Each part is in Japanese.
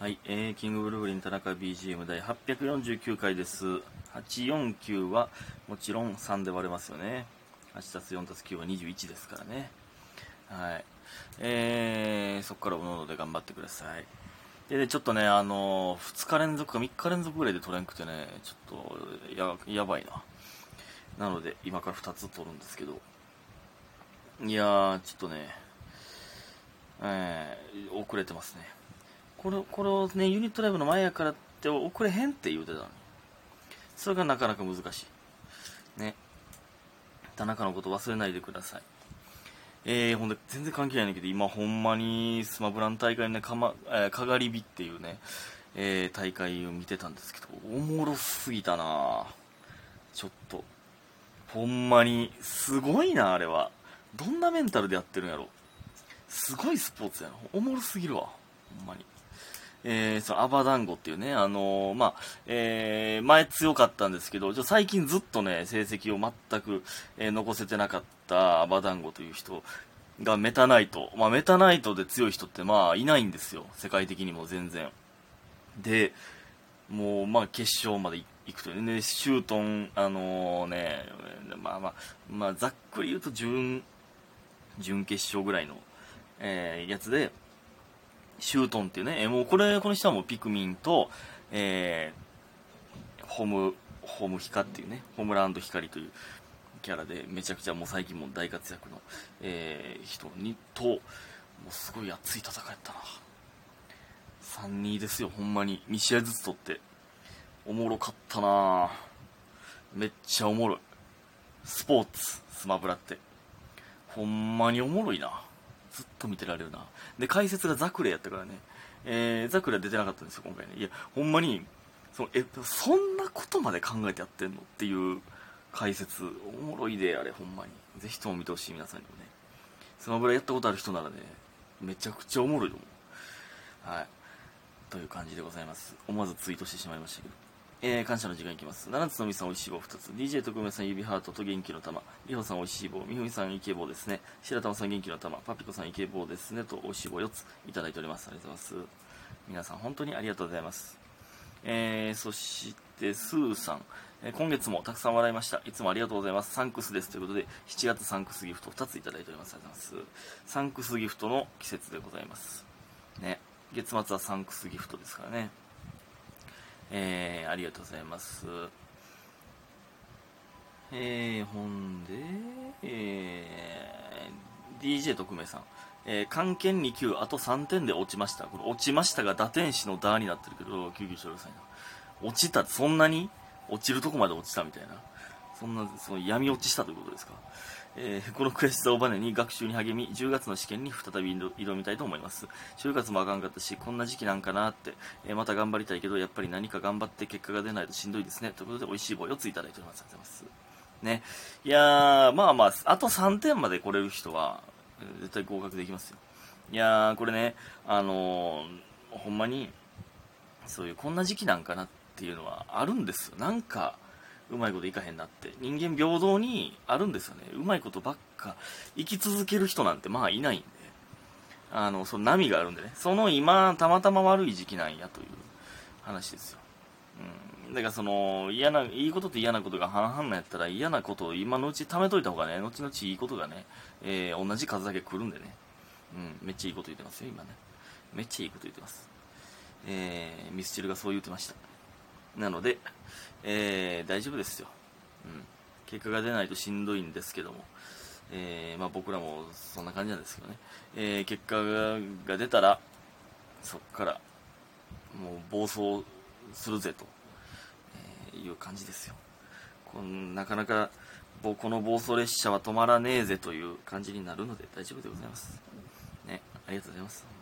はい、えー、キングブルーリン田中 BGM 第849回です。849はもちろん3で割れますよね。8たす4たす9は21ですからね。はい。えー、そこからおのおので頑張ってください。で、ちょっとね、あのー、2日連続か3日連続ぐらいで取れんくてね、ちょっとや、やばいな。なので、今から2つ取るんですけど。いやー、ちょっとね、えー、遅れてますね。これ、これをね、ユニットライブの前やからって遅れへんって言うてたの。それがなかなか難しい。ね。田中のこと忘れないでください。えー、ほんで、全然関係ないんだけど、今ほんまにスマブラの大会のね、かま、えー、かがり火っていうね、えー、大会を見てたんですけど、おもろすぎたなちょっと。ほんまに、すごいな、あれは。どんなメンタルでやってるんやろ。すごいスポーツやな。おもろすぎるわ。ほんまに。えー、そのアバダンゴっていうね、あのー、まあ、えー、前強かったんですけど、ちょ最近ずっとね、成績を全く、えー、残せてなかったアバダンゴという人がメタナイト。まあ、メタナイトで強い人ってまあ、いないんですよ。世界的にも全然。で、もう、まあ、決勝まで行くというね、シュートン、あのね、まあまあ、まあ、ざっくり言うと準、準決勝ぐらいの、えー、やつで、シュートンっていうね、え、もうこれ、この人はもうピクミンと、えー、ホム、ホムヒカっていうね、ホームランド光というキャラで、めちゃくちゃもう最近も大活躍の、えー、人に、と、もうすごい熱い戦いやったな。3-2ですよ、ほんまに。2試合ずつ取って。おもろかったなめっちゃおもろい。スポーツ、スマブラって。ほんまにおもろいな。ずっと見てられるな。で、解説がザクレやったからね。えー、ザクレは出てなかったんですよ、今回ね。いや、ほんまに、そのえ、そんなことまで考えてやってんのっていう解説、おもろいで、あれ、ほんまに。ぜひとも見てほしい、皆さんにもね。スマブラやったことある人ならね、めちゃくちゃおもろいと思う。はい。という感じでございます。思わずツイートしてしまいましたけど。えー、感謝の時間いきます。七つのみさんおいしい棒2つ。DJ 特命さん指ハートと元気の玉。りほさんおいしい棒。みふみさんイケ棒ですね。白玉さん元気の玉。パピコさんイケ棒ですね。とおいしい棒4ついただいております。ありがとうございます。皆さん本当にありがとうございます。えー、そして、スーさん。えー、今月もたくさん笑いました。いつもありがとうございます。サンクスです。ということで、7月サンクスギフト2ついただいております。ありがとうございます。サンクスギフトの季節でございます。ね。月末はサンクスギフトですからね。えー、ありがとうございます。えー、ほんで、えー、DJ 特命さん。えー、関係2級、あと3点で落ちました。これ落ちましたが、打天使のダーになってるけど、救急車うるさいな。落ちた、そんなに？落ちるとこまで落ちたみたいな。そんな、その闇落ちしたということですか？えー、この悔しさをバネに学習に励み、10月の試験に再び挑みたいと思います。就活もあかんかったし、こんな時期なんかなって、えー、また頑張りたいけど、やっぱり何か頑張って結果が出ないとしんどいですね。ということで、美味しい棒4ついただいております。ありがとうございます。ね。いやー、まあまあ、あと3点まで来れる人は、絶対合格できますよ。いやー、これね、あのー、ほんまに、そういう、こんな時期なんかなっていうのはあるんですよ。なんか、うまいこといかへんなって。人間平等にあるんですよね。うまいことばっか生き続ける人なんてまあいないんで。あの、その波があるんでね。その今、たまたま悪い時期なんやという話ですよ。うん。だからその、嫌な、いいことと嫌なことが半々なんやったら嫌なことを今のうち貯めといた方がね、後々いいことがね、えー、同じ数だけ来るんでね。うん、めっちゃいいこと言ってますよ、今ね。めっちゃいいこと言ってます。えー、ミスチルがそう言ってました。なので、えー、大丈夫ですよ、うん、結果が出ないとしんどいんですけども、えーまあ、僕らもそんな感じなんですけどね、えー、結果が出たらそこからもう暴走するぜと、え、いう感じですよ。このなかなかこの暴走列車は止まらねえぜという感じになるので大丈夫でございます、ね、ありがとうございます。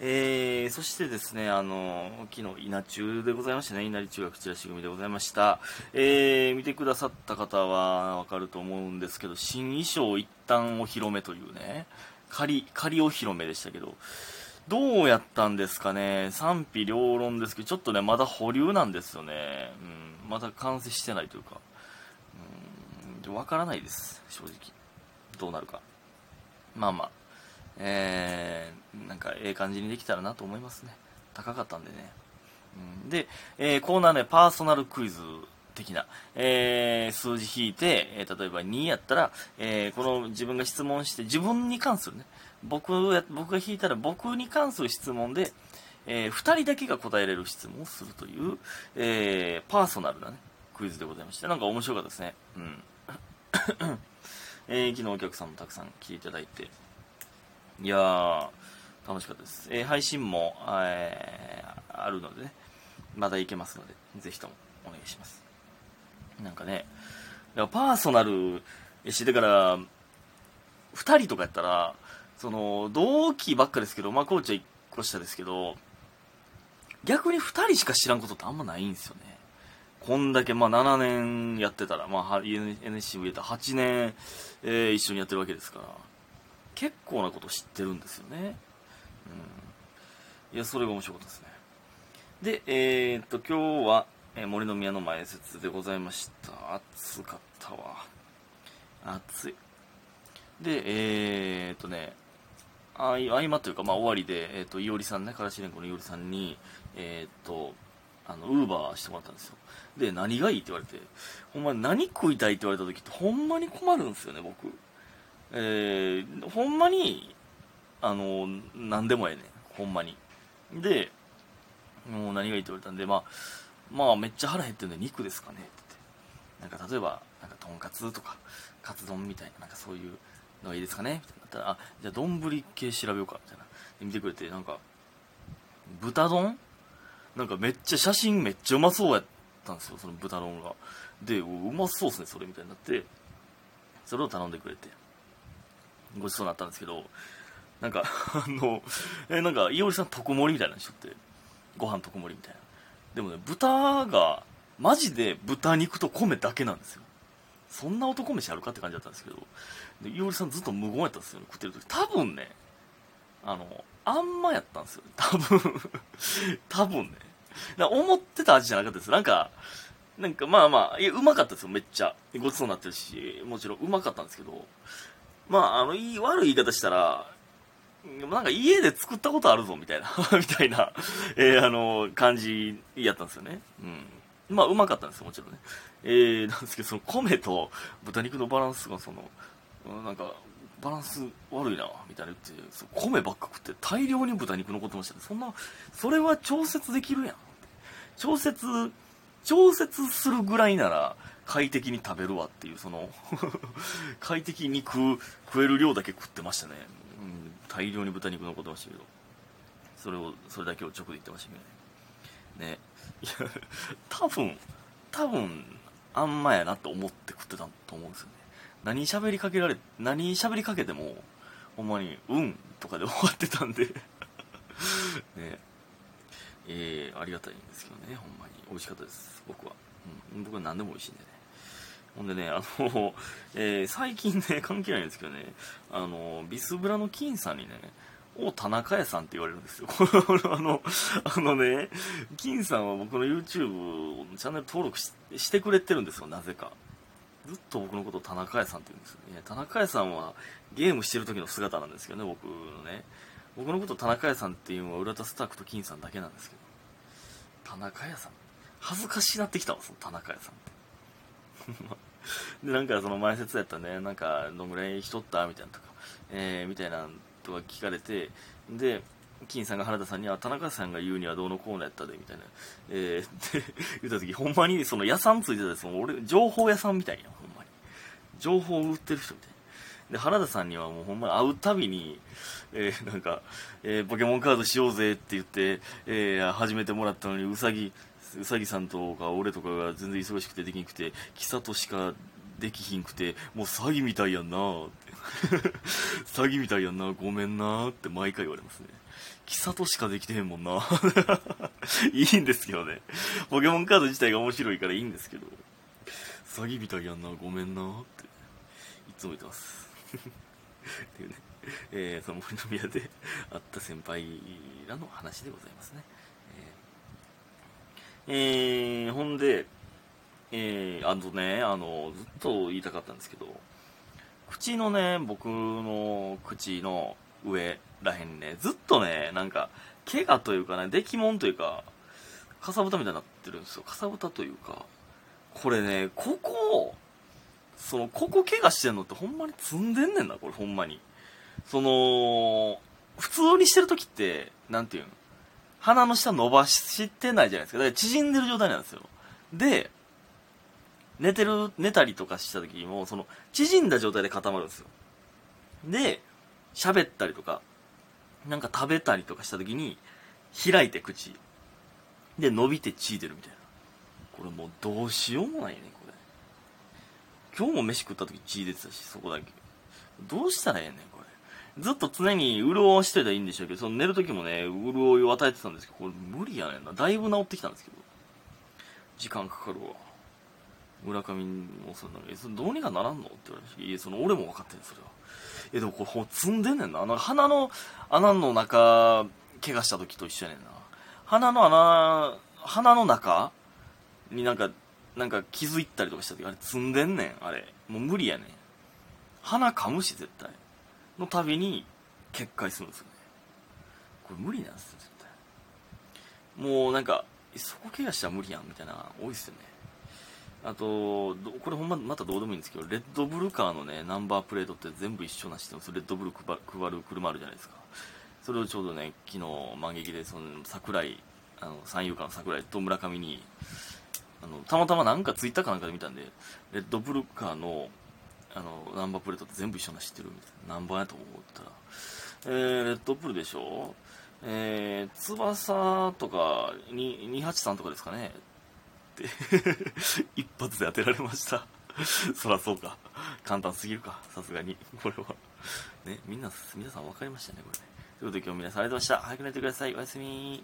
えー、そしてですね、あの、昨日、稲中でございましたね、稲荷中学チラシ組でございました。えー、見てくださった方はわかると思うんですけど、新衣装一旦お披露目というね、仮、仮お披露目でしたけど、どうやったんですかね、賛否両論ですけど、ちょっとね、まだ保留なんですよね。うん、まだ完成してないというか、うん、わからないです、正直。どうなるか。まあまあ、えー、なんかええ感じにできたらなと思いますね高かったんでね。うん、で、えー、コーナーね、パーソナルクイズ的な、えー、数字引いて、え、例えば2やったら、えー、この自分が質問して、自分に関するね、僕や僕が引いたら僕に関する質問で、えー、2人だけが答えれる質問をするという、えー、パーソナルなね、クイズでございまして、なんか面白かったですね。うん。えー、昨日お客さんもたくさん来ていただいて、いやー、楽しかったです。えー、配信も、えー、あるのでね、まだいけますので、ぜひともお願いします。なんかね、パーソナルし、だから、2人とかやったら、その、同期ばっかですけど、まあ、コーチは1個下ですけど、逆に2人しか知らんことってあんまないんですよね。こんだけ、まあ、7年やってたら、まあ、NSC を入れた8年、えー、一緒にやってるわけですから、結構なこと知ってるんですよね。うん。いや、それが面白かったですね。で、えー、っと、今日は、えー、森の宮の前説でございました。暑かったわ。暑い。で、えー、っとね、あ合間というか、まあ、終わりで、えー、っと、いおりさんね、からしれんこのいおりさんに、えー、っと、あの、ウーバーしてもらったんですよ。で、何がいいって言われて、ほんま何食いたいって言われた時ってほんまに困るんですよね、僕。えー、ほんまに、あの、何でもええねんほんまに。で、もう何がいいって言われたんで、まあ、まあめっちゃ腹減ってるんで肉ですかねって言って。なんか例えば、なんかとんかつとか、カツ丼みたいな、なんかそういうのがいいですかねみたいな。ったら、あ、じゃあ丼系調べようか、みたいな。見てくれて、なんか、豚丼？なんかめっちゃ写真めっちゃうまそうやったんですよ、その豚丼が。で、うまそうっすね、それみたいになって、それを頼んでくれて、ごちそうになったんですけど、なんか、あの、え、なんか、いおりさん特盛りみたいな人って、ご飯特盛りみたいな。でもね、豚が、マジで豚肉と米だけなんですよ。そんな男飯あるかって感じだったんですけど、で、いおりさんずっと無言やったんですよ、ね、食ってる時。多分ね、あの、あんまやったんですよ。多分 多分ね。思ってた味じゃなかったです。なんか、なんかまあまあ、いや、うまかったですよ、めっちゃ。ごちそうになってるし、もちろんうまかったんですけど、まあ、あの、いい、悪い言い方したら、なんか家で作ったことあるぞ、みたいな みたいな、えー、あの、感じやったんですよね。うん。まあ、うまかったんですよ、もちろんね。えー、なんですけど、その米と豚肉のバランスが、その、なんか、バランス悪いな、みたいな言って、米ばっか食って大量に豚肉残ってましたね。そんな、それは調節できるやん。調節、調節するぐらいなら快適に食べるわっていう、その 快適に食う、食える量だけ食ってましたね。うん、大量に豚肉残ってましたけど。それを、それだけを直で言ってましたけどね。ね。いや、多分、多分、あんまやなと思って食ってたと思うんですよね。何喋りかけられ、何喋りかけても、ほんまに、うんとかで終わってたんで ね。えー、ありがたいんですけどね、ほんまに。美味しかったです、僕は。うん、僕は何でも美味しいんでね。ほんでね、あの、えー、最近ね、関係ないんですけどね、あの、ビスブラの金さんにね、お田中屋さんって言われるんですよ。あの、あのね、金さんは僕の YouTube のチャンネル登録してくれてるんですよ、なぜか。ずっと僕のことを田中屋さんって言うんですよね。田中屋さんはゲームしてる時の姿なんですけどね、僕のね。僕のことを田中屋さんっていうのは浦田スタークと金さんだけなんですけど、田中屋さん恥ずかしなってきたわ、その田中屋さんって。で、なんかその前説やったね、なんか、どんぐらい人ったみたいなとか、えー、みたいなとか聞かれて、で、金さんが原田さんには、田中さんが言うにはどうのこうのやったで、みたいな。えー、って 言った時、ほんまにその屋さんついてたやつも、俺、情報屋さんみたいや、ほんまに。情報を売ってる人みたいな。で、原田さんにはもうほんまに会うたびに、えー、なんか、えー、ポケモンカードしようぜって言って、えー、始めてもらったのに、うさぎ、うさぎさんとか俺とかが全然忙しくてできんくて、キサとしかできひんくて、もう詐欺みたいやんなって。詐欺みたいやんな、ごめんなって毎回言われますね。キサとしかできてへんもんな。いいんですけどね。ポケモンカード自体が面白いからいいんですけど。詐欺みたいやんな、ごめんなって。いつも言ってます。っていうね、えー、その森の宮で会った先輩らの話でございますね。えー、ほんで、えー、あとね、あの、ずっと言いたかったんですけど、口のね、僕の口の上らへんね、ずっとね、なんか、怪我というかね、出来物というか、かさぶたみたいになってるんですよ。かさぶたというか、これね、ここ、その、ここ怪我してんのってほんまに積んでんねんな、これほんまに。その、普通にしてる時って、なんていうん鼻の下伸ばしてないじゃないですか。だから縮んでる状態なんですよ。で、寝てる、寝たりとかした時にも、その、縮んだ状態で固まるんですよ。で、喋ったりとか、なんか食べたりとかした時に、開いて口。で、伸びて血出るみたいな。これもうどうしようもないね、これ。今日も飯食った時血出てたし、そこだけ。どうしたらええねん、これ。ずっと常に潤わしといたらいいんでしょうけど、その寝る時もね、潤いを与えてたんですけど、これ無理やねんな。だいぶ治ってきたんですけど。時間かかるわ。村上もそんな、え、それどうにかならんの？って言われて、いや、その俺も分かってんそれは。え、でもこれほ積んでんねんな。なんか鼻の穴の中、怪我した時と一緒やねんな。鼻の穴、鼻の中になんか、なんか傷いたりとかした時、あれ積んでんねん、あれ。もう無理やねん。鼻噛むし、絶対。のたびに、決壊するんですよね。これ無理なんですよ、絶対。もうなんか、そこ怪我したら無理やん、みたいな、多いっすよね。あと、これほんままたどうでもいいんですけど、レッドブルカーのね、ナンバープレートって全部一緒なしで、レッドブル配る車あるじゃないですか。それをちょうどね、昨日、万劇で、その、桜井、あの、三遊間の桜井と村上に、あの、たまたまなんかツイッターかなんかで見たんで、レッドブルカーの、あの、ナンバープレートって全部一緒な知ってる？みたいな。何番やと思ったら、えー、レッドブルでしょ？えー、翼とか、283とかですかねって 一発で当てられました そらそうか。簡単すぎるか。さすがに。これは。ね、みんな、皆さん分かりましたね、これね。ということで今日も皆さんありがとうございました。早く寝てください。おやすみ